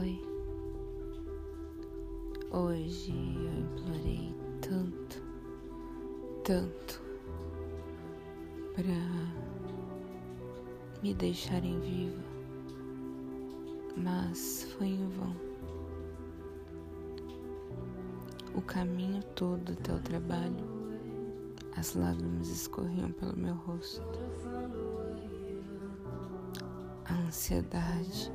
Oi. Hoje eu implorei tanto, tanto para me deixarem viva, mas foi em vão. O caminho todo até o trabalho, as lágrimas escorriam pelo meu rosto. A ansiedade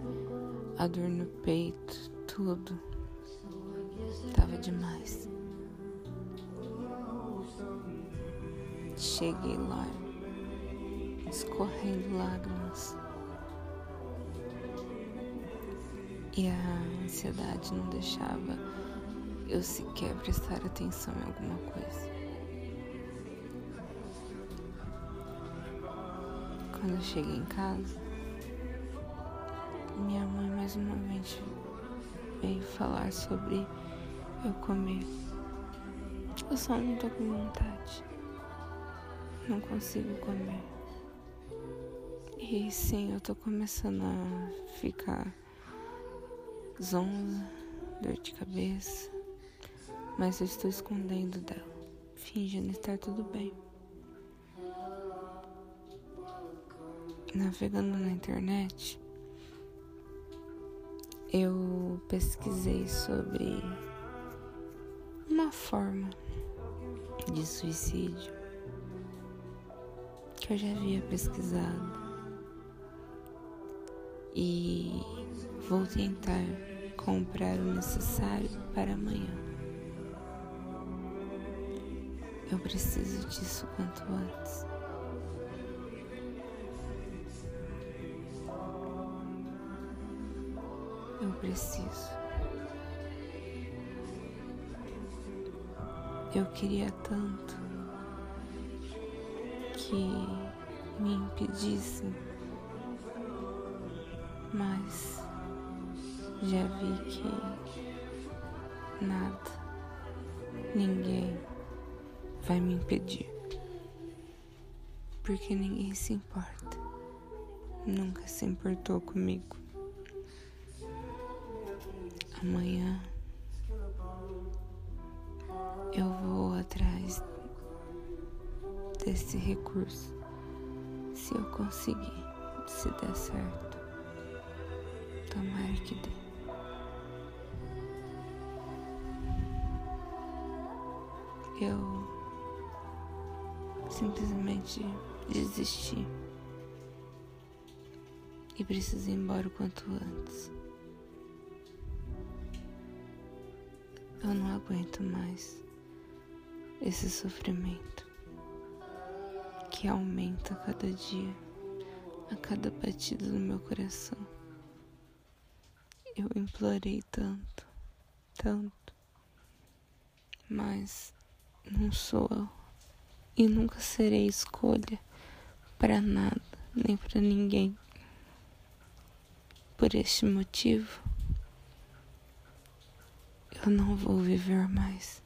a dor no peito, tudo tava demais. Cheguei lá, escorrendo lágrimas. E a ansiedade não deixava eu sequer prestar atenção em alguma coisa. Quando eu cheguei em casa, minha mãe mais uma vez veio falar sobre eu comer. Eu só não tô com vontade. Não consigo comer. E sim, eu tô começando a ficar zonza, dor de cabeça. Mas eu estou escondendo dela, fingindo estar tudo bem. Navegando na internet, eu pesquisei sobre uma forma de suicídio que eu já havia pesquisado e vou tentar comprar o necessário para amanhã. Eu preciso disso quanto antes. Preciso. Eu queria tanto que me impedissem, mas já vi que nada, ninguém vai me impedir, porque ninguém se importa, nunca se importou comigo. Amanhã eu vou atrás desse recurso. Se eu conseguir, se der certo, tomara que dê. Eu simplesmente desisti e preciso ir embora o quanto antes. Eu não aguento mais esse sofrimento que aumenta a cada dia, a cada batida do meu coração. Eu implorei tanto, tanto, mas não sou eu e nunca serei escolha para nada, nem para ninguém. Por este motivo, eu não vou viver mais.